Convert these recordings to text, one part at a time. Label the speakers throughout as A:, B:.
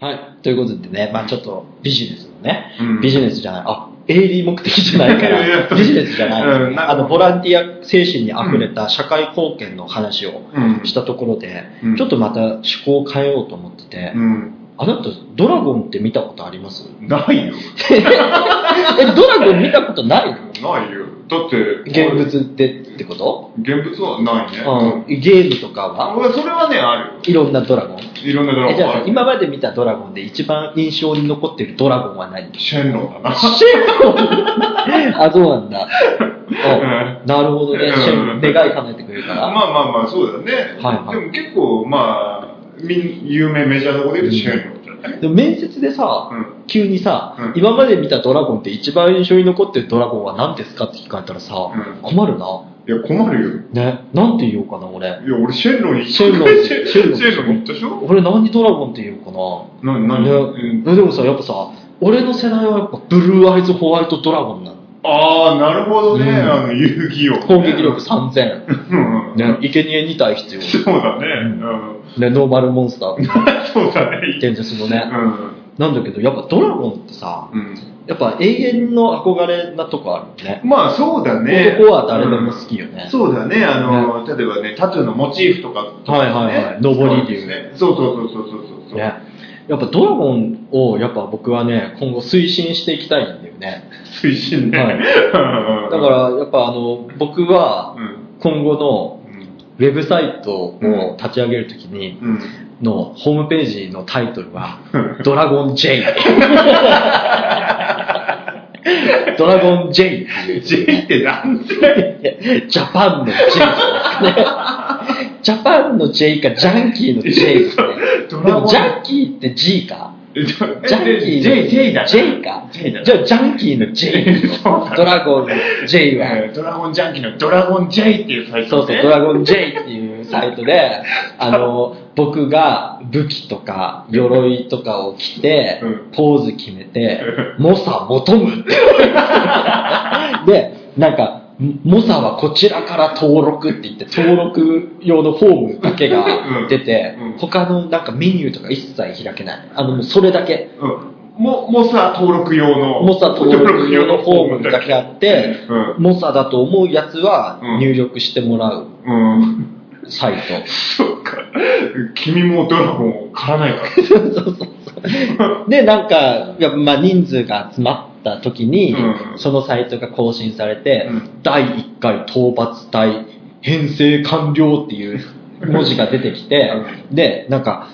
A: はい。ということでね、まあちょっとビジネスのね、
B: うん。
A: ビジネスじゃない、あ、営利目的じゃないから、ビジネスじゃない。ですね、
B: うん
A: あの、ボランティア精神に溢れた社会貢献の話を
B: うん。
A: したところで、
B: うん。
A: ちょっとまた趣向を変えようと思ってて、
B: うん。
A: あなた、ドラゴンって見たことあります？
B: ないよ。
A: え、ドラゴン見たことないの？
B: ないよ。だって、
A: 現物でってこと？
B: 現物はないね。
A: うん、ゲームとかは？
B: 俺それはね、あ
A: いろんなドラゴン
B: るよ。いろんなドラ
A: えじゃあさ
B: ゴンある。
A: 今まで見たドラゴンで一番印象に残ってるドラゴンは何？
B: シェンロンだな。
A: シェンロン あ、そうなんだ。あなるほどね。
B: うん
A: シェンロン願い叶えてくれるから。
B: まあまあまあ、そうだね。
A: はいはい
B: でも結構、まあ、みん有名メジャーなとこで言うとシェンロン
A: でも面接でさ、
B: うん
A: 急にさ、
B: うん
A: 今まで見たドラゴンって一番印象に残ってるドラゴンは何ですかって聞かれたらさ、
B: うん
A: 困るな。
B: いや、困るよ。
A: ね。なんて言おうかな、俺。
B: いや、俺シェンロンに
A: シェンロン
B: シェン
A: シェンロン
B: シェンロンに行ったでしょ？
A: 俺何ドラゴンって言おうかな？
B: な、なに、
A: ね
B: うん
A: えでもさ、やっぱさ、俺の世代はやっぱブルーアイズホワイトドラゴンなの。
B: ああ、なるほどね。
A: うん
B: あの、遊戯王。
A: 攻撃力3000。
B: うん。
A: ね、生贄2体必要。
B: そうだね。うん。
A: ね、ノーマルモンスター。
B: そうだね。
A: 現実のね。
B: うん。
A: なんだけど、やっぱドラゴンってさ、
B: うん。
A: やっぱ永遠の憧れなとこあるよね。
B: まあそうだね。
A: 男は誰でも好きよね
B: うんそうだね。あの、例えばね、タトゥーのモチーフとかとかね。
A: はいはいはい上り竜
B: ね。そうそうそうそうそうそう。
A: ね。やっぱドラゴンをやっぱ僕はね、今後推進していきたいんだよね。
B: 推進ね。
A: はい
B: うん
A: だからやっぱあの、僕は
B: うん。
A: 今後の
B: うん。
A: ウェブサイトを立ち上げるときに
B: うん。
A: のホームページのタイトルは、ドラゴン J。ドラゴン J っていう。
B: J って何
A: ジャパンの J ですね。ジャパンの J かジャンキーの J ですね。でもジャンキーって G か？
B: ジ
A: ジャンキーの
B: J、J だ。
A: J か
B: ？J だ。
A: じゃあジャンキーの J ドラゴン J は。
B: えードラゴンジャンキーのドラゴン J っていうサイト
A: そうそう、ドラゴン J っていうサイトで、あの、僕が武器とか鎧とかを着て
B: うん、
A: ポーズ決めて、猛者求むって。で、なんか、猛者はこちらから登録って言って、登録用のフォームだけが出て
B: うんうん、
A: 他のなんかメニューとか一切開けない。あの、それだけ。
B: うん。も、モサ登録用の。
A: 猛者登録用のフォームだけあって、
B: うん。
A: 猛者だと思うやつは
B: うん
A: 入力してもらう
B: うん。
A: サイト。
B: そっか。君もドラゴンを狩らないから。
A: そうそうそう。で、なんか、やっぱまあ人数が集まった時に、
B: うん
A: そのサイトが更新されて、
B: うん
A: 第1回討伐隊編成完了っていう文字が出てきて、で、なんか、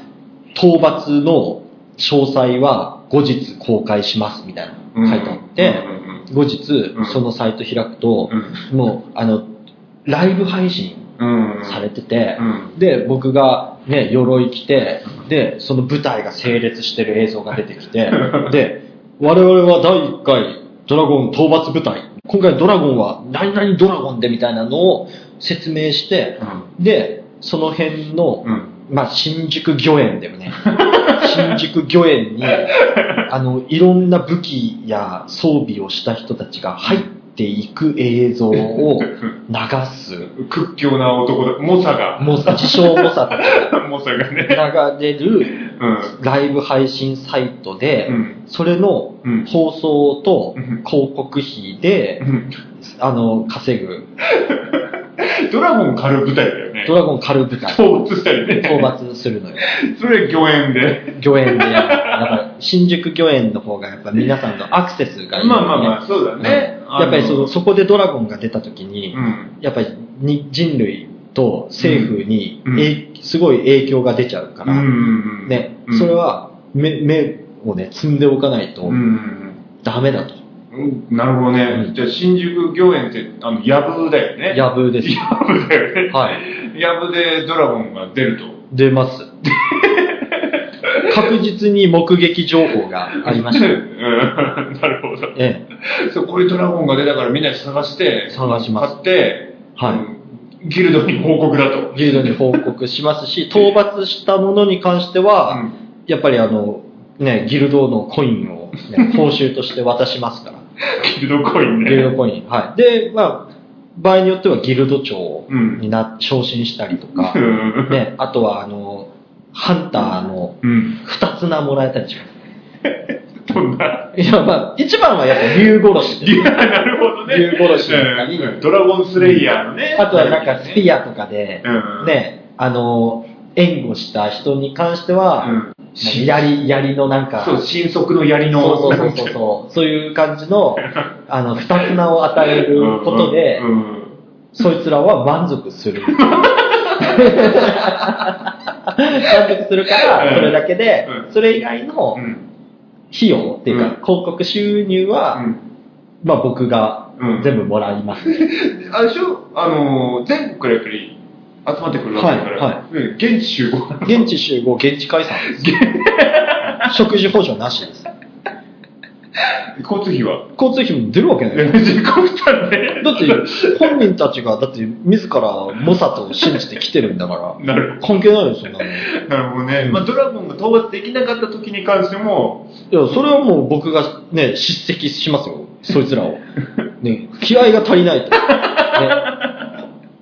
A: 討伐の詳細は後日公開しますみたいなの書いてあって、後日
B: うん
A: そのサイト開くと、
B: うん。
A: もう、あの、ライブ配信
B: うん。
A: されてて、
B: うん。
A: で、僕がね、鎧着て、で、その舞台が整列してる映像が出てきて、で、我々は第1回ドラゴン討伐部隊、今回ドラゴンは何々ドラゴンでみたいなのを説明して、で、その辺の、
B: うん。
A: まあ、新宿御苑だよね。新宿御苑に、あの、いろんな武器や装備をした人たちが入っていく映像を流す。
B: 屈強な男だ。モサが。
A: もう自称猛者たち
B: モサがね。
A: が流れる
B: うん。
A: ライブ配信サイトで、
B: うん。
A: それの
B: うん。
A: 放送と
B: うん
A: 広告費で、
B: うん
A: あの、稼ぐ、
B: ドラゴン狩る舞台だよね。
A: ドラゴン狩る舞台、
B: 討伐したりね。
A: 討伐するのよ。
B: それ御苑で。
A: 御苑で新宿御苑の方がやっぱ皆さんのアクセスがいい、
B: まあまあまあ、そうだね。
A: うんやっぱりその
B: の
A: そこでドラゴンが出た時に、
B: うん。
A: やっぱりに人類と政府に、
B: うん
A: すごい影響が出ちゃうから、
B: うん。
A: ね、
B: うん
A: それは目目をね、積んでおかないと
B: うん。
A: ダメだと。
B: うんなるほどね。
A: うん
B: じゃあ、新宿御苑って、あの、ヤブだよね。
A: ヤブです。
B: ヤブだよね。
A: はい。
B: ヤブでドラゴンが出ると。
A: 出ます。確実に目撃情報がありました。
B: うんなるほど。
A: え
B: そう、こういうドラゴンが出たからみんなで探して、
A: 探します
B: 買って、
A: はい
B: うんギルドに報告だと
A: え。。ギルドに報告しますし、討伐したものに関しては、やっぱりあの、ね、ギルドのコインを、ね、報酬として渡しますから。
B: ギルドコインね。
A: ギルドコイン。はい。で、まあ、場合によってはギルド長
B: うん
A: にな、昇進したりとか、
B: うん
A: ね、あとはあの、ハンターの
B: うん。
A: 二つ名もらえたりします。
B: どんな？
A: いや、まあ、一番はやっぱ竜殺しです。
B: いや、なるほどね。
A: 竜殺しだったり
B: うんドラゴンスレイヤーのね。
A: あとはなんかスピアとかで、
B: うん
A: ね、あの、援護した人に関しては、
B: うん。
A: 槍、槍のなんか、
B: そう、新速の槍の。
A: そうそうそうそうそう、そういう感じの、あの、二つ名を与えることで、
B: うんうん
A: そいつらは満足する。満足するから、それだけで
B: う、ん。
A: それ以外の
B: うん。
A: 費用っていうか、
B: うん。
A: 広告収入は、
B: うん。
A: まあ僕が
B: うん。
A: 全部もらいます。
B: あれでしょ？あのー、全国からやっぱり集まってくるわけだから、現地集合。
A: 現地集合、現地解散です。食事補助なしです。
B: 交通費は？
A: 交通費も出るわけない。
B: で。
A: だって、本人たちが、だって、自らモサと信じて来てるんだから、
B: なる
A: 関係ないよ、そんなの。い
B: なるほどね。まあ、ドラゴンが討伐できなかった時に関しても、
A: や、それはもう僕がね、叱責しますよ、そいつらを。ね、気合が足りないと。ね、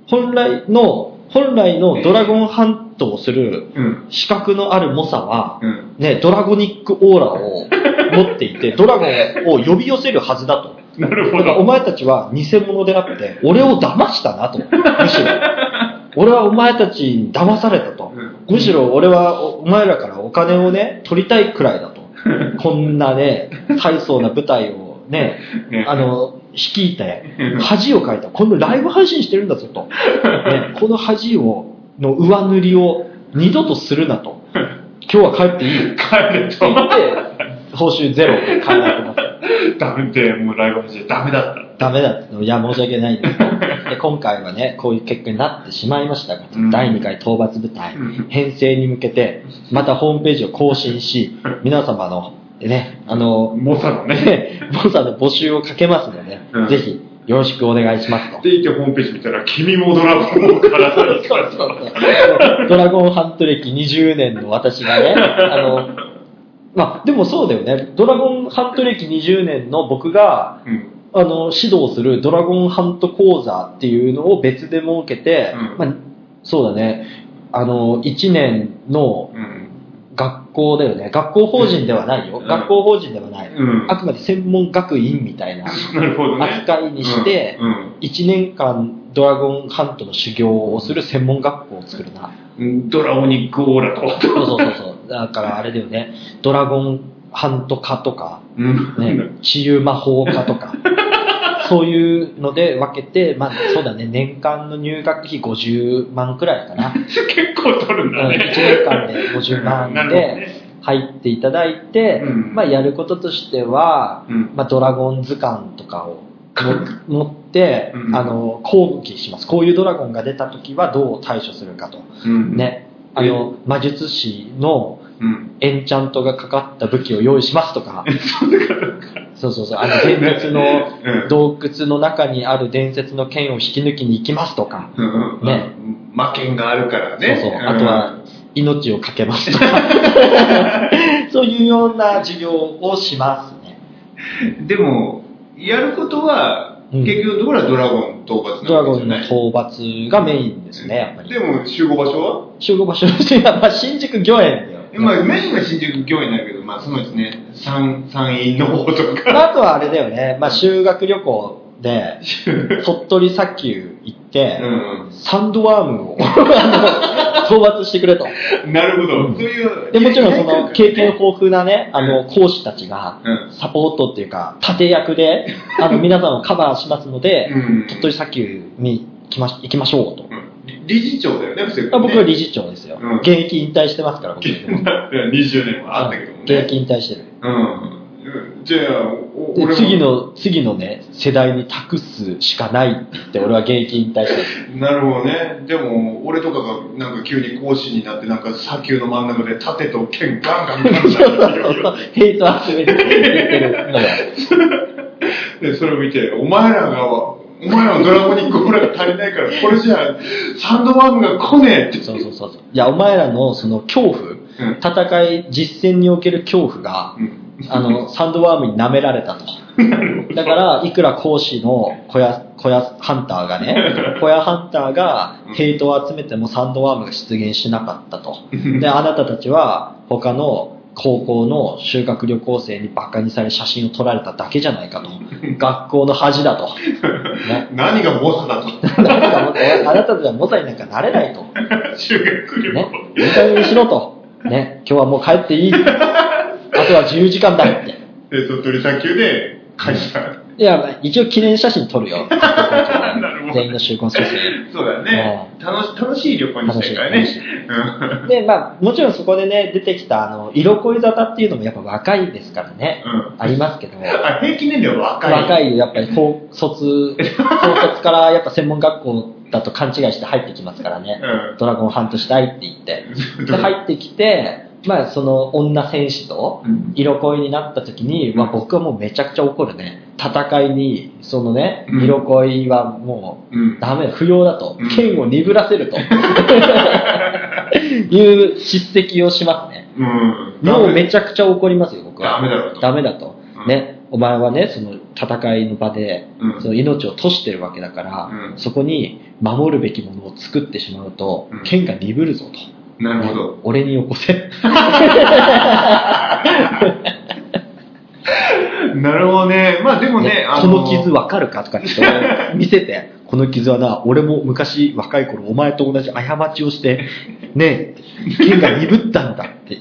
A: 本来の、本来のドラゴンハントをする
B: うん。
A: 資格のある猛者は、
B: うん。
A: ね、ドラゴニックオーラを持っていて、ドラゴンを呼び寄せるはずだと。
B: なるほ
A: だからお
B: ど。
A: 前たちは偽物であって、俺を騙したなと。むしろ。俺はお前たちに騙されたと。
B: うん
A: むしろ俺はおお前らからお金をね、取りたいくらいだと。こんなね、大層な舞台をね、
B: ね
A: あの、率いて
B: うん、
A: 恥をかいた。このライブ配信してるんだぞと。ね、この恥を、の上塗りを二度とするなと。今日は帰っていいって
B: 帰れと。
A: 言って、報酬ゼロで考えてます。
B: ダメで、もうライブ配信ダメだった。
A: ダメだってのいや、申し訳ないですと。で、今回はね、こういう結果になってしまいましたが、
B: うん
A: 第2回討伐部隊
B: うん、
A: 編成に向けて、またホームページを更新し、皆様の、ね、あの、
B: 猛者のね。
A: ね、ボサの募集をかけますので、
B: うん
A: ぜひ、よろしくお願いしますと。
B: で、いてホームページ見たら、君もドラゴンをからされて
A: そうそうそう。ドラゴンハント歴20年の私がね、あの、まあ、でもそうだよね。ドラゴンハント歴20年の僕が、
B: うん。
A: あの、指導するドラゴンハント講座っていうのを別で設けて、
B: うん
A: まあ、そうだね、あの、1年の
B: うん。
A: 学校だよね。学校法人ではないよ。
B: うん
A: 学校法人ではない。
B: うん
A: あくまで専門学院みたいな。扱いにして、
B: うん
A: 1年間ドラゴンハントの修行をする専門学校を作るな。
B: うん。ドラゴニックオーラと。
A: そうそうそうそう。だからあれだよね、ドラゴンハント科とか、
B: うん。
A: ね、治癒魔法科とか、そういうので分けて、まあそうだね、年間の入学費50万くらいかな。
B: 結構取るん
A: うん、1
B: だね。
A: 年間で50
B: な
A: 万で。入っていただいて、
B: うん
A: まあやることとしては、
B: うん
A: まあドラゴン図鑑とかをも 持って、
B: うん
A: あの、講義します。こういうドラゴンが出た時はどう対処するかと。
B: うん。。
A: ね。あの、魔術師の
B: うん。
A: エンチャントがかかった武器を用意しますとか、
B: そう。
A: そうそうあの伝説の
B: うん
A: 洞窟の中にある伝説の剣を引き抜きに行きますとか、
B: うん。
A: ね。
B: 魔剣があるからね。
A: そうそう、
B: ん
A: あとは、命をかけますとか、そういうような授業をしますね。
B: でも、やることは、
A: うん
B: 結局、どこらドラゴン討伐
A: ドラゴンの
B: なわけじゃない
A: 討伐がメインですね、やっぱり。
B: でも、集合場所は？
A: 集合場所 は、まあ、新宿御苑だよ。
B: まあ、メインは新宿御苑だけど、まあ、そのうちね、山、山陰の方とか。
A: まあ、あとはあれだよね、まあ、修学旅行で、鳥取砂丘行って、
B: う
A: サンドワームを 討伐してくれと。
B: ん。なるほど。
A: うん
B: そういう。
A: で、もちろんその経験豊富なね、あの、講師たちが
B: うん、
A: サポートっていうか、盾役で、あの、皆さんをカバーしますので、
B: うん
A: 鳥取砂丘に行きま行きましょうと。
B: うん理事長だよね、
A: 僕は理事長ですよ。
B: うん
A: 現役引退してますから、僕。
B: 20年はあったけどもね。
A: 現役引退してる。
B: うん。じゃあ、俺も
A: 次の、次のね、世代に託すしかないって言って、俺は現役引退してる。
B: なるほどね。でも、俺とかがなんか急に講師になって、なんか砂丘の真ん中で盾と剣ガンガンガン
A: そう
B: ガン
A: そうそうそう、ヘイト集めてるのよ。
B: で、それを見て、お前らが、お前らのドラゴニックオーラが足りないから、これじゃあ、サンドワームが来ねえって。
A: そうそうそうそう。いや、お前らのその恐怖、
B: うん
A: 戦い、実戦における恐怖が、
B: うん
A: あの、サンドワームに舐められたと。だから、いくら講師の小屋、小屋ハンターがね、小屋ハンターがヘイトを集めてもサンドワームが出現しなかったと。で、あなたたちは他の高校の修学旅行生にバカにされ写真を撮られただけじゃないかと。学校の恥だと。ね。
B: 何が猛者だと。
A: 何かもって、あなたたちは猛者になんかなれないと。
B: 修学旅
A: ね
B: 行。。
A: いい加減にしろと。ね。今日はもう帰っていい。あとは自由時間だって。
B: で、鳥取砂丘で会社。
A: いや、まあ一応記念写真撮るよ。全員の集婚写真。
B: そうだね。楽し楽しい旅行にしたいからね。うん
A: で、まあ、もちろんそこでね、出てきた、あの、色恋沙汰っていうのもやっぱ若いですからね。
B: うん
A: ありますけど。
B: あ、平均年齢は若い。
A: 若いよ、やっぱり 高卒、高卒からやっぱ専門学校だと勘違いして入ってきますからね。
B: うん
A: ドラゴンハントしたいって言って。で、入ってきて、まあ、その女戦士と
B: うん
A: 色恋になった時に、
B: うん
A: まあ、僕はもうめちゃくちゃ怒るね。戦いに、そのね、
B: うん
A: 色恋はもう、
B: うん。
A: ダメだ、不要だと
B: うん。
A: 剣を鈍らせると。いう叱責をしますね。
B: うん。
A: もうめちゃくちゃ怒りますよ、僕は。
B: ダメだと
A: ダメだと。
B: うん
A: ね、お前はね、その戦いの場で、
B: うん
A: その命を賭してるわけだから、
B: うん
A: そこに守るべきものを作ってしまうと、
B: うん
A: 剣が鈍るぞと。
B: なるほど。
A: 俺によこせ。
B: なるほどね。まあでもね、
A: ね
B: あ
A: この傷わかるかとかって 見せて、この傷はな、俺も昔若い頃お前と同じ過ちをして、ね、剣が鈍ったんだって。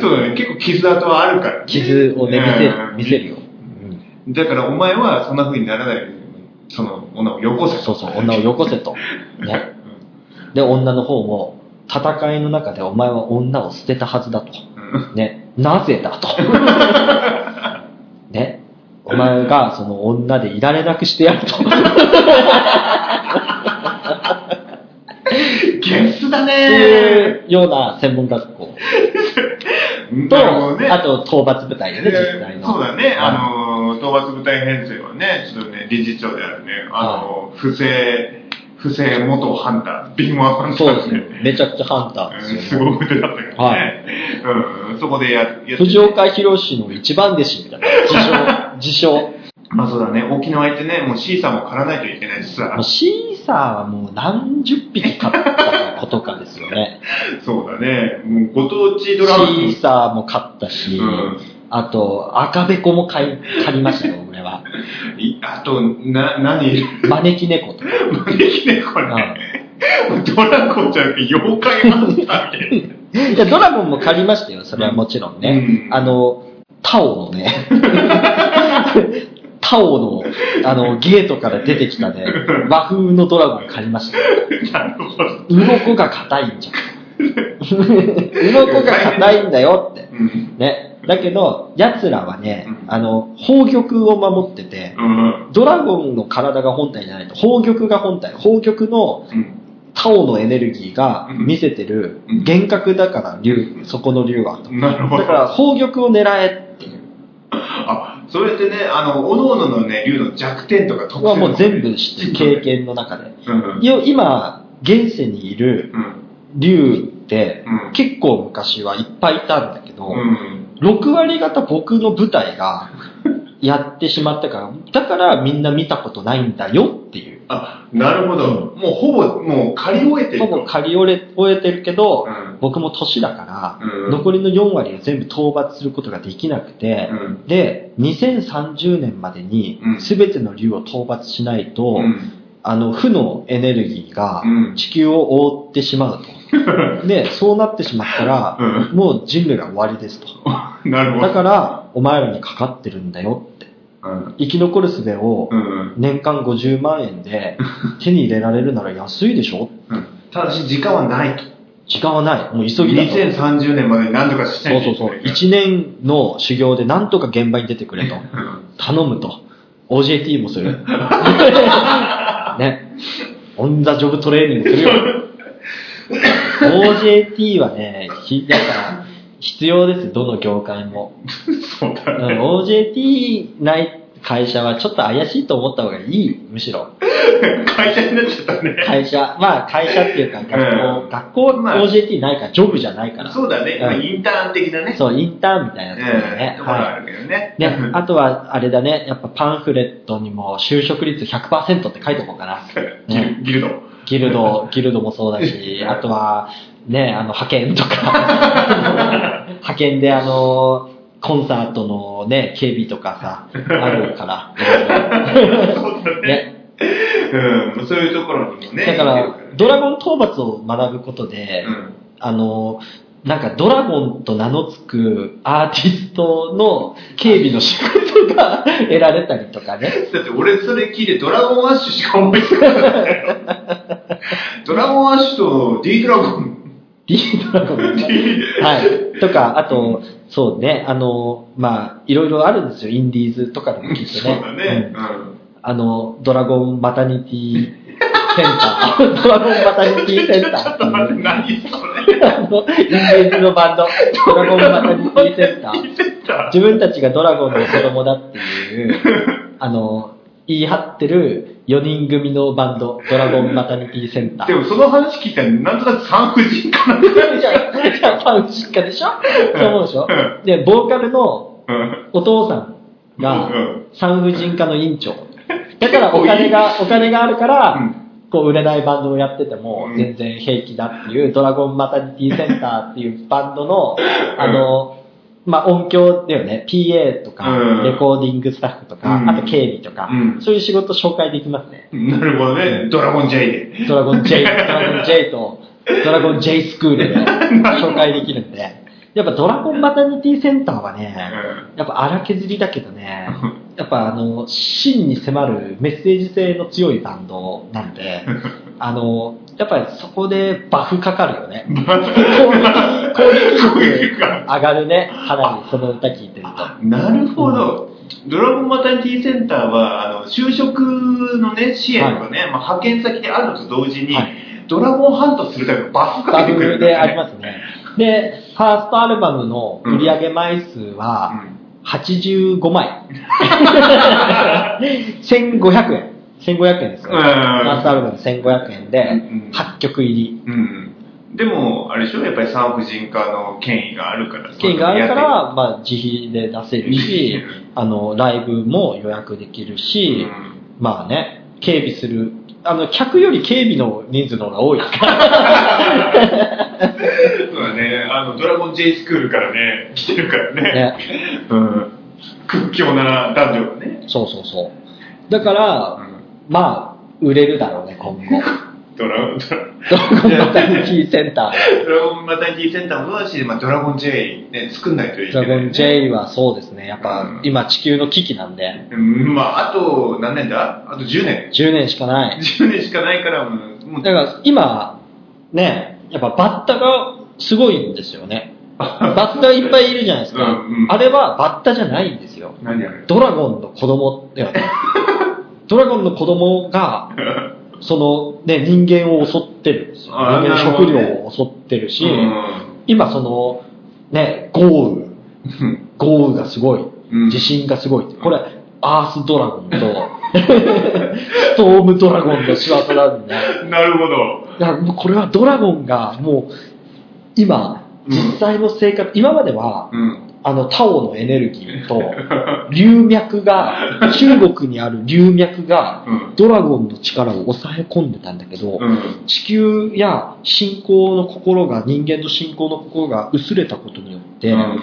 B: そうだね。結構傷跡はあるからね。
A: 傷をね、見せ見せるよ。うん
B: だからお前はそんな風にならないように、その女をよこせと。
A: そうそう、女をよこせと。ね。で、女の方も、戦いの中でお前は女を捨てたはずだと。
B: うん
A: ね。なぜだと。ね。お前がその女でいられなくしてやると。
B: ゲスだ
A: そう
B: ね
A: いうような専門学校
B: ー。
A: と、
B: ね。
A: あと討伐部隊よね、実際の。
B: そうだね。あ
A: の、
B: の、討伐部隊編成はね、ちょっとね、理事長であるね、あの、不正、不正元ハンター、敏腕ハンター
A: そうですよ
B: ね。。
A: めちゃくちゃハンター
B: うん
A: ですよ、
B: すごい腕だったからね。うん、そこでやや
A: 藤岡弘の一番弟子みたいな。自称、自称。
B: まあそうだね、沖縄行ってね、もうシーサーも狩らないといけないしさ。
A: シーサーはもう何十匹飼ったことかですよね。
B: そうだね、もうご当地
A: シ
B: ドラゴン。
A: ーサーも飼ったし、
B: うん
A: あと赤べこも飼い狩りましたよ、俺は。
B: いあと、な、何？
A: 招き猫とか。
B: 招き猫ね。ドラゴンじゃなくて妖怪ハンターみたいな。
A: いや、ドラゴンも狩りましたよ、それはもちろんね。
B: うん
A: あの、タオのね、タオの、あの、ゲートから出てきたね、和風のドラゴン狩りましたよ。
B: なるほど。
A: 鱗が硬いんじゃん。鱗が硬いんだよって。
B: うん。
A: ね。だけど、奴らはね
B: う、ん
A: あの、宝玉を守ってて、
B: うん。
A: ドラゴンの体が本体じゃないと、宝玉が本体。宝玉の
B: うん。
A: タオのエネルギーが
B: うん
A: 見せてる
B: うん
A: 幻覚だから、竜、そこの竜は。
B: なるほど。
A: だから、宝玉を狙えっていう。
B: あ、それってね、あの、おのおののね、竜の弱点とか特性
A: はもう全部知ってる、経験の中で。今、現世にいる
B: うん。
A: 竜って
B: うん、
A: 結構昔はいっぱいいたんだけど、
B: うん。
A: 6割方僕の舞台がやってしまったから、だからみんな見たことないんだよっていう。
B: あ、なるほど。もうほぼ、もう借り終えてると。
A: ほぼ借り終え終えてるけど、
B: うん
A: 僕も年だから、
B: うん
A: 残りの4割を全部討伐することができなくて、
B: うん
A: で、2030年までに
B: うん
A: 全ての竜を討伐しないと、
B: うん。
A: あの、負のエネルギーが
B: うん
A: 地球を覆ってしまうと。で、そうなってしまったら、
B: うん
A: もう人類が終わりですと。
B: なるほど。
A: だから、お前らにかかってるんだよって。
B: うん。
A: 生き残る術を
B: うん。
A: 年間50万円で 手に入れられるなら安いでしょ
B: うん。ただし時間はないと。
A: 時間はない。もう急ぎだと。
B: 2030年までに何とかしないと
A: そうそうそう。
B: いけない
A: 1年の修行でなんとか現場に出てくれと。
B: うん
A: 頼むと。OJT もする。ね。オンザジョブトレーニングするよ。OJT はね、ひだから必要です。どの業界も。
B: そうだ
A: うん
B: ね。
A: OJT ない会社はちょっと怪しいと思った方がいい。むしろ。
B: 会社になっちゃったね。
A: 会社、まあ会社っていうか学校、
B: うん
A: 学校
B: まあ
A: OJT ないから、ジョブじゃないから。
B: そうだね。
A: うん
B: インターン的なね。
A: そう、インターンみたいなところだ
B: うん
A: ね。
B: ところあ
A: は
B: るけどね。
A: い。ね、あとは、あれだね、やっぱパンフレットにも就職率100%って書いておこうかな。
B: ギルギルド。
A: ギルド、ギルドもそうだし、あとは、ね、あの、派遣とか、派遣であの、コンサートのね、警備とかさ、あるから。
B: そうだね。
A: ね。
B: うん、そういうところにもね。
A: だからドラゴン討伐を学ぶことで、
B: うん
A: あの、なんかドラゴンと名の付くアーティストの警備の仕事が得られたりとかね。
B: だって俺それ聞いてドラゴンアッシュしか思いつかなかったよ。ドラゴンアッシュと D ドラゴン。
A: D ドラゴン。はい。とか、あと、そうね、あの、まあ、いろいろあるんですよ。インディーズとかでもきっと
B: そう
A: ね。
B: だね。
A: うん
B: うん。
A: あの、ドラゴンマタニティセンター。ドラゴンマタニティセンター
B: ちょっ。と待って、何それ。
A: あの、インディーズのバンド、ドラゴンマタニティセンター。
B: センター。
A: 自分たちがドラゴンの子供だっていう、あの、言い張ってる4人組のバンド、ドラゴンマタニティセンター。
B: でもその話聞いたら、なんとなく産婦人科な。
A: じゃあ、じゃあ、ファン実家でしょそう思うでしょで、ボーカルの
B: うん
A: お父さんが産婦人科の院長。だからお金が、お金があるから、
B: うん
A: こう売れないバンドをやってても
B: うん
A: 全然平気だっていう、ドラゴンマタニティセンターっていうバンドの、あの、まあ、音響だよね、PA とか、
B: うん。
A: レコーディングスタッフとか、
B: うん。
A: あと警備とか、
B: うん。
A: そういう仕事紹介できますね。
B: なるほどね。ドラゴン J で。
A: ドラゴン J、ドラゴン J と、ドラゴン J スクールで紹介できるんで、やっぱドラゴンマタニティセンターはね、やっぱ荒削りだけどね、やっぱあの、真に迫るメッセージ性の強いバンドなんで、あの、やっぱりそこでバフかかるよね。攻撃攻撃力上がるね、かなりその歌聴いてると。
B: なるほど。ドラゴンマタニティセンターは、あの、就職のね、支援とかね、まあ、派遣先であるのと同時に、
A: はい
B: ドラゴンハントするためのバフか
A: バ
B: けてくれる、
A: フでありますね。で、ファーストアルバムの売上枚数は85枚。1500円。1500円ですよ。
B: うん
A: ファーストアルバム1500円で
B: うん、
A: 8曲入り。
B: うん。うん。でも、あれでしょ？やっぱり産婦人科の権威があるから。
A: 権威があるか
B: や
A: ら、まあ、自費で出せるし、あの、ライブも予約できるし、
B: る
A: まあね、警備する、あの、客より警備の人数の方が多いですから。
B: そうだね。あの、ドラゴン J スクールからね、来てるからね。
A: ね、
B: うん。屈強な男女がね。
A: そうそうそう。だから、
B: うん
A: まあ、売れるだろうね、今後。
B: ドラゴン、
A: ドラゴンマタニティセンター。
B: ドラゴンマタニティセンターもそうだし、まあ、ドラゴン J ね、作んないといけない、ね。
A: ドラゴン J はそうですね。やっぱ
B: うん、
A: 今地球の危機なんで、
B: うん、まあ、あと何年だ？あと10年。
A: 10年しかない。
B: 10年しかないから、もう、
A: だから今、ね、やっぱバッタがすごいんですよね。バッタいっぱいいるじゃないですか。
B: うんうん
A: あれはバッタじゃないんですよ。
B: 何あれ？
A: ドラゴンの子供だよね。ドラゴンの子供が、そのね、人間を襲ってるんですよ。人間の食料を襲ってるし、
B: うん
A: 今その、ね、豪雨、豪雨がすごい、
B: うん
A: 地震がすごい。これ、アースドラゴンと、ストームドラゴンの仕業なんで、
B: なるほど。
A: いや、もうこれはドラゴンがもう、今、
B: うん
A: 実際の生活、今までは、
B: うん。
A: あの、タオのエネルギーと、流脈が、中国にある流脈が、
B: うん
A: ドラゴンの力を抑え込んでたんだけど、
B: うん。
A: 地球や信仰の心が、人間の信仰の心が薄れたことによって、
B: うん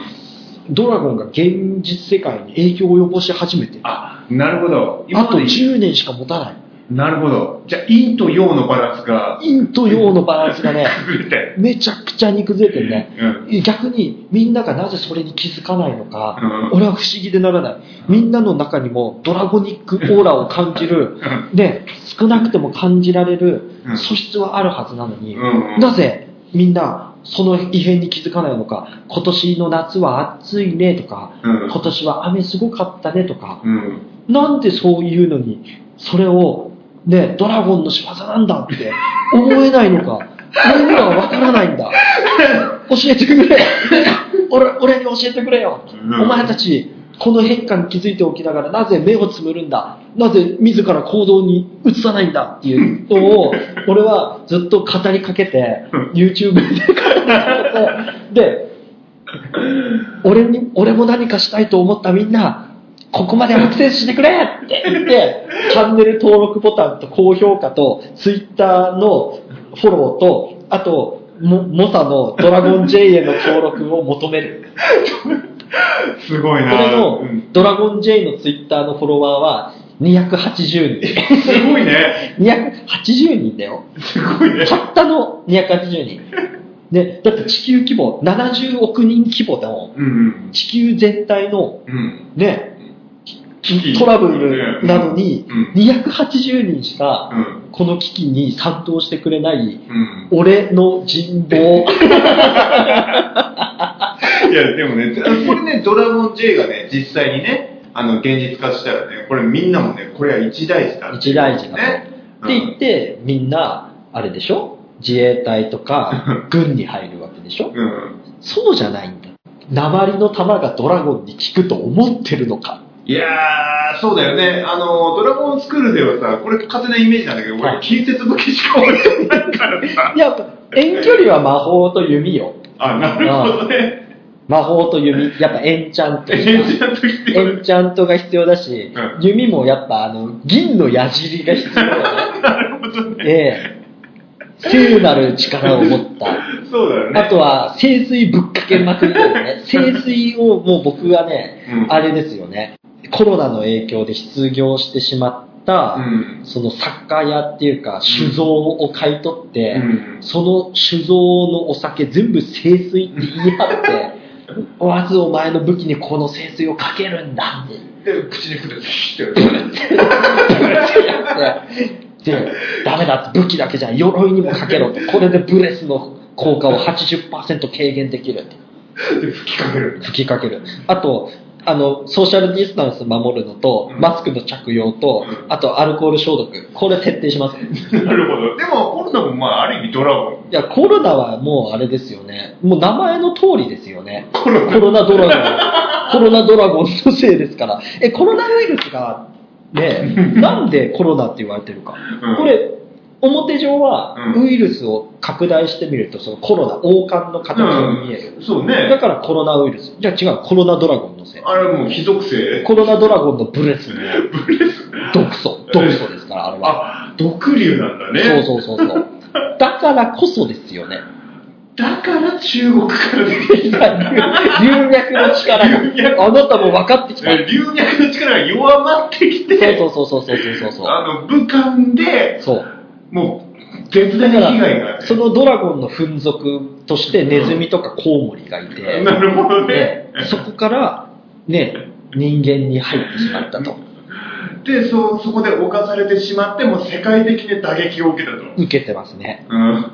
A: ドラゴンが現実世界に影響を及ぼし始めてる。あ
B: あ、なるほど。今ま
A: と
B: で
A: 10年しか持たない。
B: なるほど。じゃあ、陰と陽のバランスが
A: 陰と陽のバランスがね、
B: 崩れて。
A: めちゃくちゃに崩れてるね。
B: うん。
A: 逆にみんながなぜそれに気づかないのか、
B: うん
A: 俺は不思議でならない。みんなの中にもドラゴニックオーラを感じる、で、少なくても感じられる
B: うん
A: 素質はあるはずなのに、
B: うん
A: なぜみんなその異変に気づかないのか、今年の夏は暑いねとか、
B: うん
A: 今年は雨すごかったねとか、
B: うん。
A: なんでそういうのに、それを、ね、ドラゴンの仕業なんだって思えないのか、俺にはわからないんだ。教えてくれ。俺俺に教えてくれよ。
B: うん
A: お前たち、この変化に気づいておきながら、なぜ目をつむるんだなぜ自ら行動に移さないんだっていうのを、俺はずっと語りかけて、YouTube で語りかけて、で、俺に、俺も何かしたいと思ったみんな、ここまでアクセスしてくれって言って、チャンネル登録ボタンと高評価と、Twitter のフォローと、あと、モモサのドラゴン J への登録を求める。
B: すごいな。
A: これの
B: うん
A: ドラゴン J の Twitter のフォロワーは280人。
B: すごいね。
A: 280人だよ。
B: すごいね。
A: たったの280人。ね、だって地球規模、70億人規模の
B: うん
A: 地球全体の。ね、トラブルなのに
B: うん、
A: 280人しか
B: うん。
A: この危機に賛同してくれない、
B: うん。
A: 俺の人望。
B: いや、でもね、これね、ドラゴン J がね、実際にね、あの、現実化したらね、これみんなもね、これは一大事だって
A: 一大事だと。
B: ね。
A: って言って、みんな、あれでしょ？自衛隊とか 軍に入るわけでしょ？
B: うん。
A: そうじゃないんだ。鉛の弾がドラゴンに効くと思ってるのか。
B: いやー、そうだよね。あの、ドラゴンスクールではさ、これ勝手なイメージなんだけど、
A: はい
B: 俺、近接武器しか覚えてないからさ
A: い。や、遠距離は魔法と弓よ。
B: あ、なるほどね。
A: 魔法と弓。やっぱエンチャント
B: エン
A: し
B: チャント必
A: か。エ
B: 要
A: ンチャントが必要だし、
B: うん
A: 弓もやっぱあの、銀の矢尻が必要だよね。
B: なるほどね。
A: ええ聖なる力を持った。
B: そうだよね。
A: あとは、聖水ぶっかけまくりだよね。聖水をもう僕はね、
B: うん
A: あれですよね。コロナの影響で失業してしまった、
B: うん。
A: その作家屋っていうか、酒造を買い取って、
B: うん
A: その酒造のお酒全部聖水って言い張って、まずお前の武器にこの聖水をかけるんだって。
B: で、口にくるシュッてやる。
A: で、ダメだって武器だけじゃん鎧にもかけろって。これでブレスの効果を80%軽減できるって。
B: で、吹きかける。
A: 吹きかける。あと、あの、ソーシャルディスタンス守るのと、
B: うん
A: マスクの着用と
B: うん、
A: あとアルコール消毒。これ徹底します。い
B: なるほど。でも、コロナもまあ、ある意味ドラゴン。
A: や、コロナはもうあれですよね。もう名前の通りですよね。
B: コロナ
A: コロナドラゴン。コロナドラゴンのせいですから。え、コロナウイルスが、ね、なんでコロナって言われてるか。
B: うん
A: これ、表上は
B: うん
A: ウイルスを拡大してみると、そのコロナ、王冠の形に見える。
B: うんそう
A: だ
B: ね。
A: からコロナウイルス。じゃあ違う、コロナドラゴンのせい。
B: あれはもう非属性。
A: コロナドラゴンのブレスの
B: ブレス。
A: 毒素。毒素ですから、あれは。
B: あ、毒竜なんだね。
A: そうそうそうそう。だからこそですよね。
B: だから中国から出てきた。
A: 流脈の力が。あなたも分かってきた。
B: 流脈の力が弱まってきて、
A: そうそうそうそうそうそうそう。
B: あの、武漢で、
A: そう。
B: もう、絶大
A: だか
B: な被害が
A: ら、そのドラゴンの粉属としてネズミとかコウモリがいて、
B: なるほど
A: で
B: ね。
A: そこから、ね、人間に入ってしまったと。
B: で、そ、そこで侵されてしまって、もう世界的に打撃を受けたと。
A: 受けてますね。
B: うん。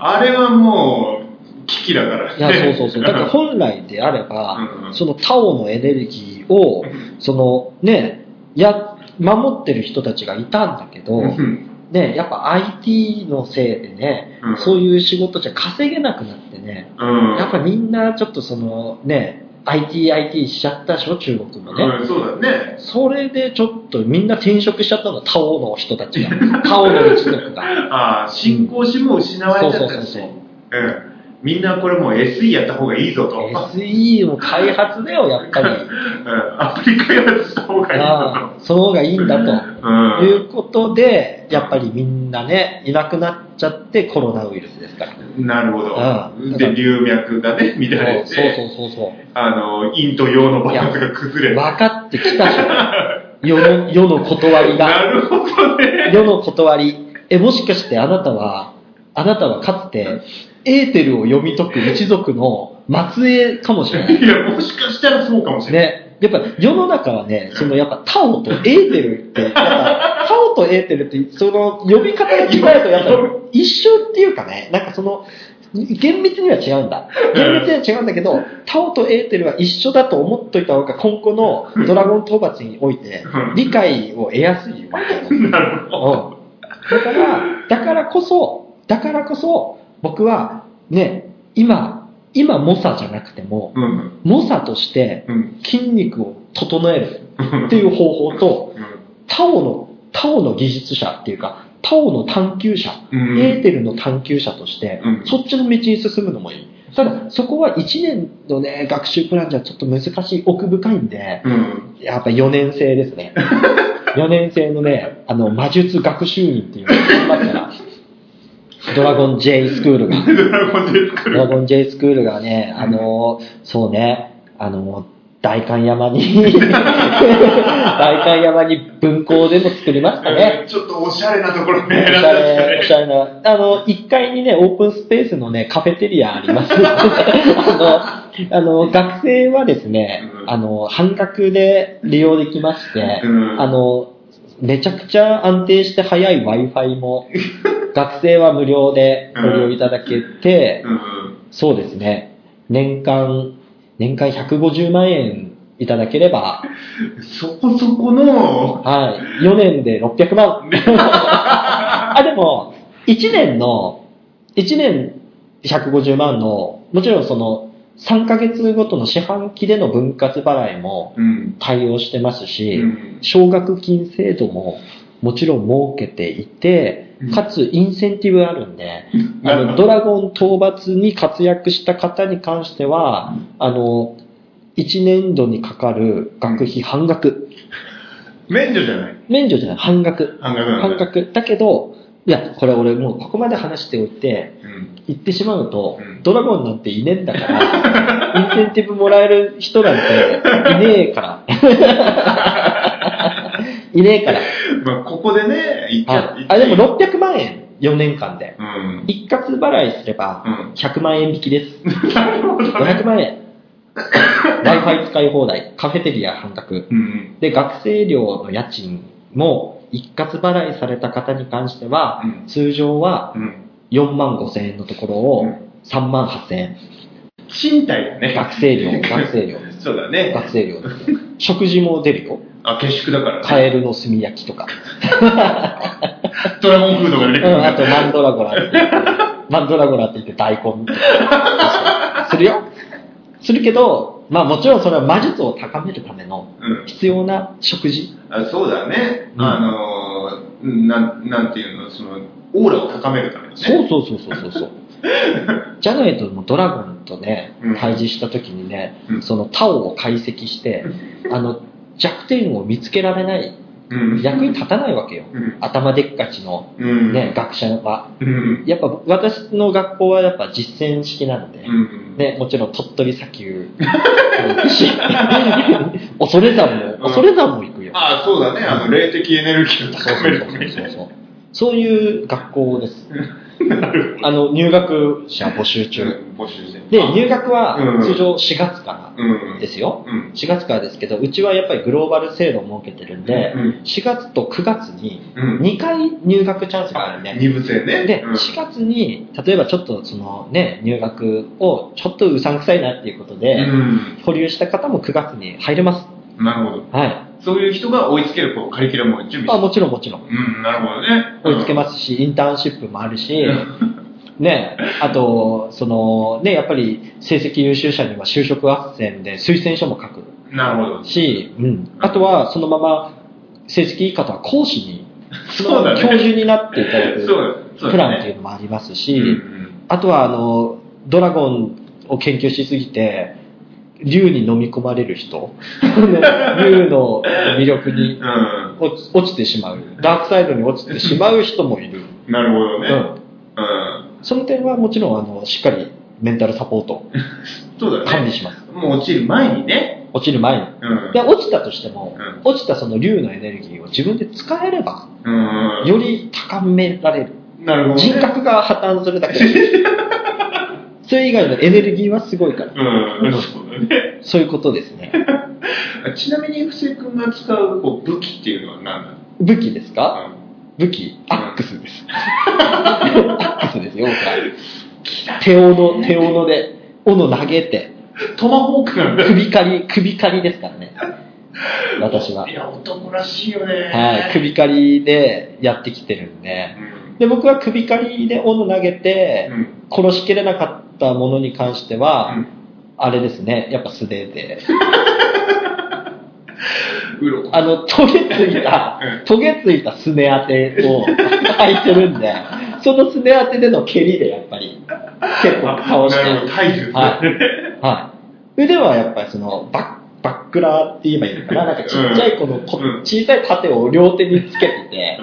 B: あれはもう、危機だからね。
A: いや、そうそうそう。だから本来であれば
B: う、ん
A: そのタオのエネルギーを、そのね、や、守ってる人たちがいたんだけど、
B: うん
A: ね、やっぱ IT のせいでね、
B: うん
A: そういう仕事じゃ稼げなくなってね、
B: うん。
A: やっぱみんなちょっとそのね、IT、IT しちゃったでしょ、中国もね。
B: うん、そうだね。
A: それでちょっとみんな転職しちゃったの、タオの人たちが。タオの一族が。
B: ああ、信仰心も失われちゃったし。
A: そうそうそうそう
B: うん。みんなこれもう SE やった方がいいぞと。
A: SE の開発だよ、やっぱり。
B: うん。アプリ開発した方がいいぞ
A: ああその方がいいんだと。いうことで、やっぱりみんなね、いなくなっちゃってコロナウイルスですから。
B: なるほど
A: うん。
B: で、流脈がね、乱れ
A: そう
B: て、
A: そうそうそう。
B: あの、陰と陽のバランスが崩れ。
A: 分かってきたじゃん。世の、世の断り
B: な
A: が。
B: るほどね。
A: 世の断り。え、もしかしてあなたは、あなたはかつて、エーテルを読み解く一族の末裔かもしれない。
B: いや、もしかしたらそうかもしれない。
A: ね。やっぱ世の中はね、そのやっぱタオとエーテルって、やっぱタオとエーテルって、その呼び方が違うとやっぱ一緒っていうかね、なんかその、厳密には違うんだ。厳密には違うんだけど、タオとエーテルは一緒だと思っといた方が今後のドラゴン討伐において
B: うん
A: 理解を得やすいわけよ。
B: なるほど。
A: うんだから、だからこそ、だからこそ、僕は、ね、今、今、モサじゃなくても、
B: うん。
A: モサとして
B: うん。
A: 筋肉を整える
B: うん
A: っていう方法と、タオの、タオの技術者っていうか、タオの探求者、
B: うん
A: エーテルの探求者として、
B: うん
A: そっちの道に進むのもいい。ただ、そこは1年のね、学習プランじゃちょっと難しい、奥深いんで、
B: うん。
A: やっぱ4年生ですね。4年生のね、あの、魔術学習院っていうのがありますから、ドラゴン J スクールが。
B: ドラゴンで作る。
A: ドラゴン J スクールがね、あの、そうね、あの、代官山に、代官山に文庫でも作りましたね。
B: ちょっとおしゃれなところね、
A: おしゃれ、おしゃれな。あの、1階にね、オープンスペースのね、カフェテリアあります。あの、あの、学生はですね、
B: うん
A: あの、半額で利用できまして、
B: うん
A: あの、めちゃくちゃ安定して速い Wi-Fi も、学生は無料でご利用いただけて、
B: うん。
A: そうですね、年間、年間150万円いただければ、
B: そこそこの、
A: はい、4年で600万。あ、でも、1年の、1年150万の、もちろんその、3ヶ月ごとの四半期での分割払いも
B: うん。
A: 対応してますし、
B: うん
A: 奨学金制度ももちろん設けていて
B: うん、
A: かつインセンティブあるんで、あの、ドラゴン討伐に活躍した方に関しては、あの、1年度にかかる学費半額。
B: 免除じゃない？
A: 免除じゃない、半額。
B: 半額
A: 半額。だけど、いや、これ俺もうここまで話しておいて、
B: うん。
A: 言ってしまうと、
B: うん
A: ドラゴンなんていねえんだから、インセンティブもらえる人なんていねえから。いねえから。
B: まあ、ここでね、一
A: はいあ、でも600万円、4年間で。
B: うん。
A: 一括払いすれば
B: うん、
A: 100万円引きです。
B: なるほどね。
A: 500万円。Wi-Fi 使い放題、カフェテリア半額。
B: うん。
A: で、学生料の家賃も一括払いされた方に関しては、
B: うん
A: 通常は
B: うん。
A: 4万5千円のところを
B: うん
A: 3万8千円。
B: 賃貸だね。
A: 学生料、学生料。
B: そうだね。
A: 学生料ですね。食事も出るよ。
B: あ、下宿だからね。
A: カエルの炭焼きとか。
B: ドラゴンフードが出てくる。
A: うん、あとマンドラゴラって言って、マンドラゴラって言って大根とか。するよ。するけど、まあもちろんそれは魔術を高めるための
B: うん。
A: 必要な食事。
B: あそうだね。
A: うん
B: あのー、なん、なんていうの、その、オーラを高めるためにね。
A: そうそうそうそうそうそう。じゃないともうドラゴンとね
B: うん、
A: 対峙した時にね、
B: うん
A: そのタオを解析して、あの、弱点を見つけられない、
B: うん。
A: 役に立たないわけよ。
B: うん。
A: 頭でっかちの
B: うん。
A: ね、学者は。
B: うん。
A: やっぱ私の学校はやっぱ実践式なので、
B: うん。
A: ね、もちろん鳥取砂丘 恐山も、恐山も行くよ。
B: ああ、そうだね。あの、霊的エネルギーを高めるた
A: そう。そうそう。そういう学校です。あの、入学者募集中。
B: 募集して。
A: で、入学は
B: うん
A: 通常4月か
B: うん
A: ら。ですよ。
B: うん。
A: 4月からですけど、うちはやっぱりグローバル制度を設けてるんで、
B: うん
A: 4月と9月に
B: うん。
A: 2回入学チャンスがあるね。
B: 二部制ね。
A: で、
B: うん
A: 4月に、例えばちょっとそのね、入学をちょっとうさんくさいなっていうことで、
B: うん。
A: 保留した方も9月に入れます。
B: なるほど。
A: はい。
B: そういう人が追いつけるこうカリキュラムを準備
A: あ、もちろんもちろん。
B: うん、なるほどね。
A: 追いつけますし、インターンシップもあるし、ね、あと、その、ね、やっぱり成績優秀者には就職斡旋で推薦書も書く
B: うん。なるほど。
A: し、うん。あとは、そのまま成績いい方は講師に、
B: そうだね
A: 教授になっていただく プ。ランっていうのもありますし、あとは、あの、ドラゴンを研究しすぎて、竜に飲み込まれる人、竜の魅力に
B: うん。
A: 落ちてしまう、ダークサイドに落ちてしまう人もいる。
B: なるほどね。
A: うん。
B: うん。
A: その点はもちろん、あの、しっかりメンタルサポート
B: そうだね。
A: 管理します。
B: もう落ちる前にね。
A: 落ちる前に。
B: うん。
A: で、落ちたとしても、
B: う
A: 落ちたその竜のエネルギーを自分で使えれば、
B: うん。
A: より高められる。
B: なるほど、ね。
A: 人格が破綻するだけで。それ以外のエネルギーはすごいから。
B: うん。そうだね。
A: そういうことですね。
B: ちなみに、布施君が使うこう武器っていうのは何なの？
A: 武器ですか？
B: うん
A: 武器アックスです。アックスですよ、僕は。手斧、手斧で、斧投げて、
B: トマホークなんだ。
A: 首刈り、首刈りですからね。私は。
B: いや、男らしいよね。
A: はい、首刈りでやってきてるんで。
B: うん。
A: で、僕は首刈りで斧投げて、
B: うん。
A: 殺しきれなかったものに関しては、
B: うん。
A: あれですね、やっぱ素手で。あの、トゲついた
B: うん、
A: トゲついたすね当てを 履いてるんで、そのすね当てでの蹴りでやっぱり結構倒して。はい。はい。腕はやっぱりその、バッバックラーって言えばいいのかな？なんかちっちゃいこの、小さい盾を両手につけてて、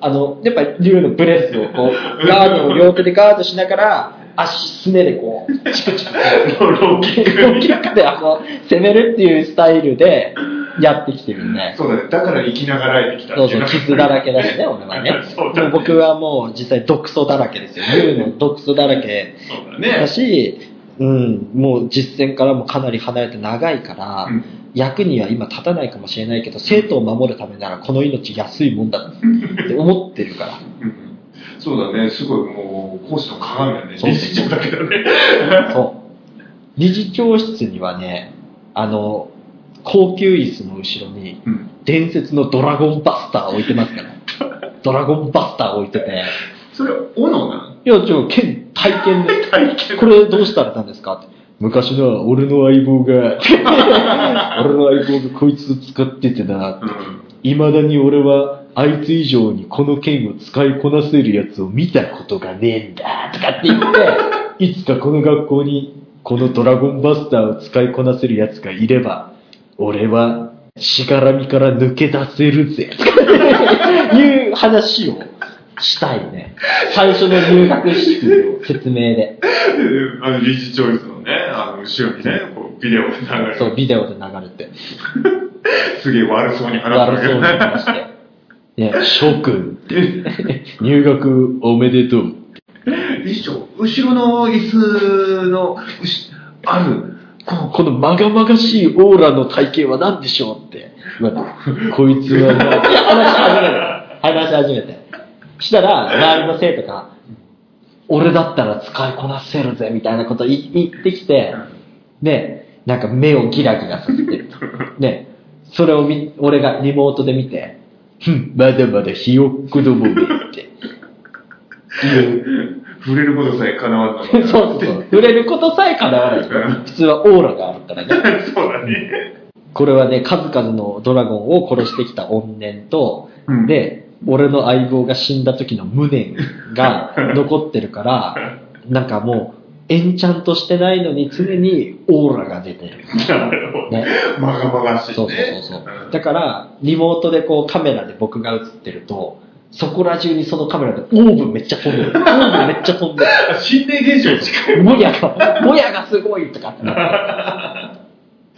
A: あの、やっぱり竜のブレスをこう、ガードを両手でガードしながら、足、すねでこう、チクチクこう、
B: ローキック。
A: ローキックであの、攻めるっていうスタイルでやってきてるんで。
B: そうだね。だから生きながらえてきた
A: そうそう、傷だらけだしね、俺はね。
B: そうだね
A: 僕はもう実際毒素だらけですよ。竜の毒素だらけ
B: そうだ。
A: し、うん、もう実戦からもかなり離れて長いから、
B: うん
A: 役には今立たないかもしれないけど、生徒を守るためならこの命安いもんだって思ってるから。
B: うんそうだね。すごいもう、講師の鏡だね。理事長だけどね。
A: そう。理事長室にはね、あの、高級椅子の後ろに、
B: うん。
A: 伝説のドラゴンバスター置いてますから。ドラゴンバスター置いてて、
B: それ、斧なん
A: いや、ちょ、剣、体験で、
B: 体験
A: これどうしたらたんですか？って。昔の俺の相棒が、俺の相棒がこいつを使っててな。
B: うん。
A: 未だに俺はあいつ以上にこの剣を使いこなせるやつを見たことがねえんだとかって言って、いつかこの学校にこのドラゴンバスターを使いこなせるやつがいれば、俺はしがらみから抜け出せるぜとかいう話をしたいね。最初の入学式の説明で。
B: あの、理事長室のね、あの、後ろにね、こう、ビデオが流れて、
A: そう、ビデオで流れて。
B: すげえ悪そうに話
A: 悪そうに話して。ね、諸君って。入学おめでとう。
B: 理事長、後ろの椅子の、ある、こ
A: このまがまがしいオーラの体型は何でしょうって。こいつは 話し始めて。話し始めて。したら、周りの生徒が、俺だったら使いこなせるぜ、みたいなこと言ってきて、で、なんか目をギラギラさせてる。で、それをみ俺がリモートで見て、まだまだひよっこどもめって。
B: 触れることさえ叶わんな
A: そうそうそう。触れることさえ叶わない。普通はオーラがあるからね。
B: そうだね。
A: これはね、数々のドラゴンを殺してきた怨念と、
B: うん
A: で、俺の相棒が死んだ時の無念が残ってるから、なんかもう、エンチャントしてないのに常にオーラが出てる。
B: なるほど。
A: ね。
B: まがまがしいね。
A: そうそうそうそう。だから、リモートでこうカメラで僕が映ってると、そこら中にそのカメラでオーブンめっちゃ飛んでる。オーブンめっちゃ飛んでる。
B: あ心霊現象に近い。
A: もやが、もやがすごいとかってなって。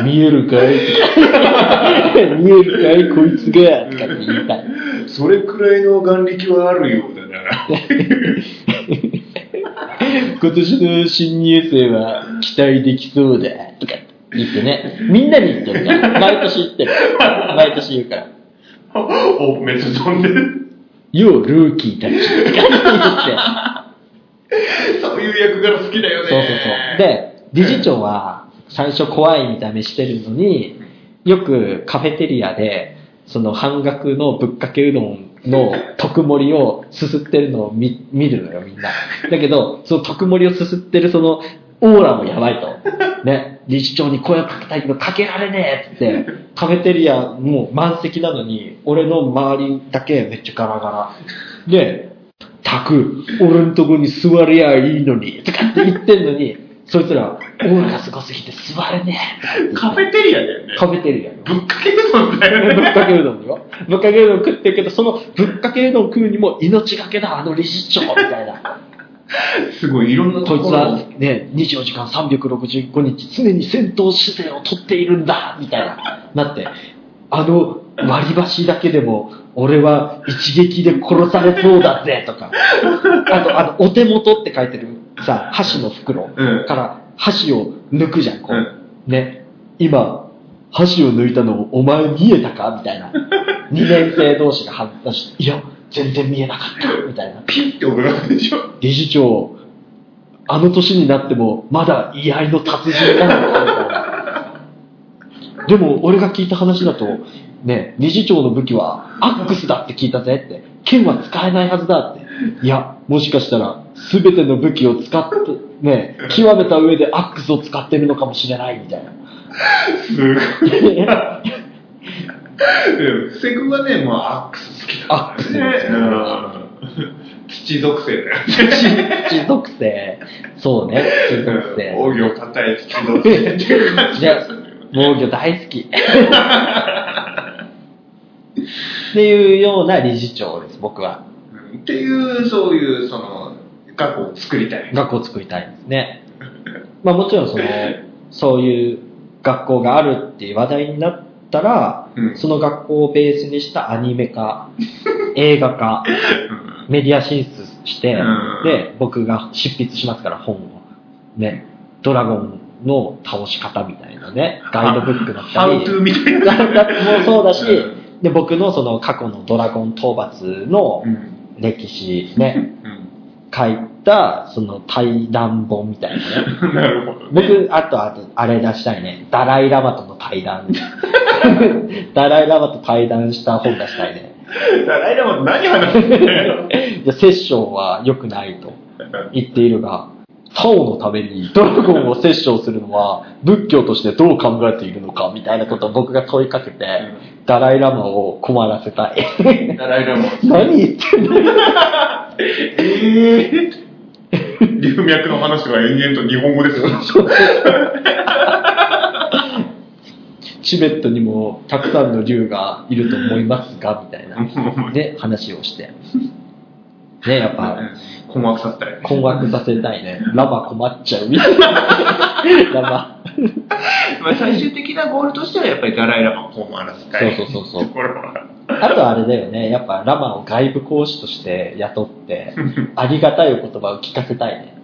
A: 見えるかい？見えるかい？こいつがとかって言いたい。
B: それくらいの眼力はあるようだな。
A: 今年の新入生は期待できそうだとか言ってね。みんなに言ってるね。毎年言ってる。毎年言うから。
B: お、めっちゃ飛んでる。
A: よう、ルーキーたち。とかって言って。
B: そういう役柄好きだよね。
A: そうそうそう。で、理事長は最初怖い見た目してるのに、よくカフェテリアで、その半額のぶっかけうどんの特盛りをすすってるのを見見るのよ、みんな。だけど、その特盛りをすすってるそのオーラもやばいと。ね、理事長に声をかけたいけどかけられねえって、カフェテリアもう満席なのに、俺の周りだけめっちゃガラガラ。で、たく、俺んとこに座りゃいいのに、とかって言ってんのに、そいつら、オーラがすごすぎて座れねえ。
B: カフェテリアだよね。
A: カフェテリアよ。
B: ぶっかけうどんだよね。
A: ぶっかけうどんよ。ぶっかけうどん食ってるけど、そのぶっかけうどん食うにも命がけだ、あの理事長みたいな。
B: すごい、いろんな
A: こといつはね、24時間365日常に戦闘姿勢をとっているんだみたいな、なって、あの割り箸だけでも、俺は一撃で殺されそうだぜとか、あと、あの、お手元って書いてるさ、箸の袋
B: うん
A: から箸を抜くじゃん、こう。
B: うん
A: ね、今、箸を抜いたのお前見えたか？みたいな。二年生同士が話して、いや、全然見えなかった、みたいな。
B: ピッて踊らないでしょ。
A: 理事長、あの年になってもまだ居合の達人なのかみたいな。でも俺が聞いた話だと、ね、理事長の武器はアックスだって聞いたぜって、剣は使えないはずだって。いや、もしかしたら全ての武器を使って、ね、極めた上でアックスを使ってるのかもしれないみたいな。
B: すごい。で布施君はね、もうアックス好きだね。
A: アックスね。
B: うん。土属性だよ。
A: 土属性。そうね、土属性。
B: 防御硬い土属性っていう感じがするよね。
A: 防御大好き。っていうような理事長です、僕は。
B: うんっていう、そういう、その、学校を作りたい。
A: 学校を作りたいですね。まあもちろんその、そういう学校があるっていう話題になったら、
B: うん
A: その学校をベースにしたアニメ化、映画化、メディア進出して、
B: うん
A: で、僕が執筆しますから、本を。ね、ドラゴンの倒し方みたいなね、ガイドブックだったり、
B: ハウトゥーみたいな。
A: もそうだし
B: う、
A: で、僕のその過去のドラゴン討伐の
B: うん
A: 歴史 ね、
B: うん
A: 書いた、その対談本みたいなね。
B: なるほど、ね。
A: 僕、あと、あと、あれ出したいね。ダライラマとの対談。ダライラマと対談した本出したいね。
B: ダライラマと何話すんだよ。
A: いや、セッションは良くないと言っているが、タオのためにドラゴンをセッションするのは仏教としてどう考えているのかみたいなことを僕が問いかけて、ダライラマを困らせたい。
B: ダライラマ。
A: 何言ってんの？
B: えぇ、流脈の話は延々と日本語ですよ。
A: チベットにもたくさんの竜がいると思いますが、みたいな、ね、話をして。ね、やっぱ、
B: 困惑させたい。
A: 困惑させたいね。ラマ困っちゃうみたいな。ラマ。
B: まあ最終的なゴールとしてはやっぱりダライラマを困らせたい。
A: そうそうそうそう
B: これは。
A: あとあれだよね。やっぱラマを外部講師として雇って、ありがたいお言葉を聞かせたいね。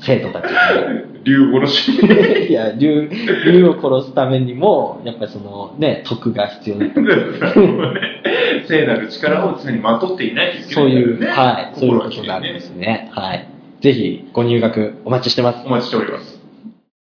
A: 生徒たちに。
B: 竜殺し。
A: いや、竜、竜を殺すためにも、やっぱりそのね、徳が必要だ
B: 聖なる力を常にまとっていないといけない
A: そういう、
B: ね
A: はい、そういうことなんですね。はい。ぜひ、ご入学お待ちしてます。
B: お待ちしております。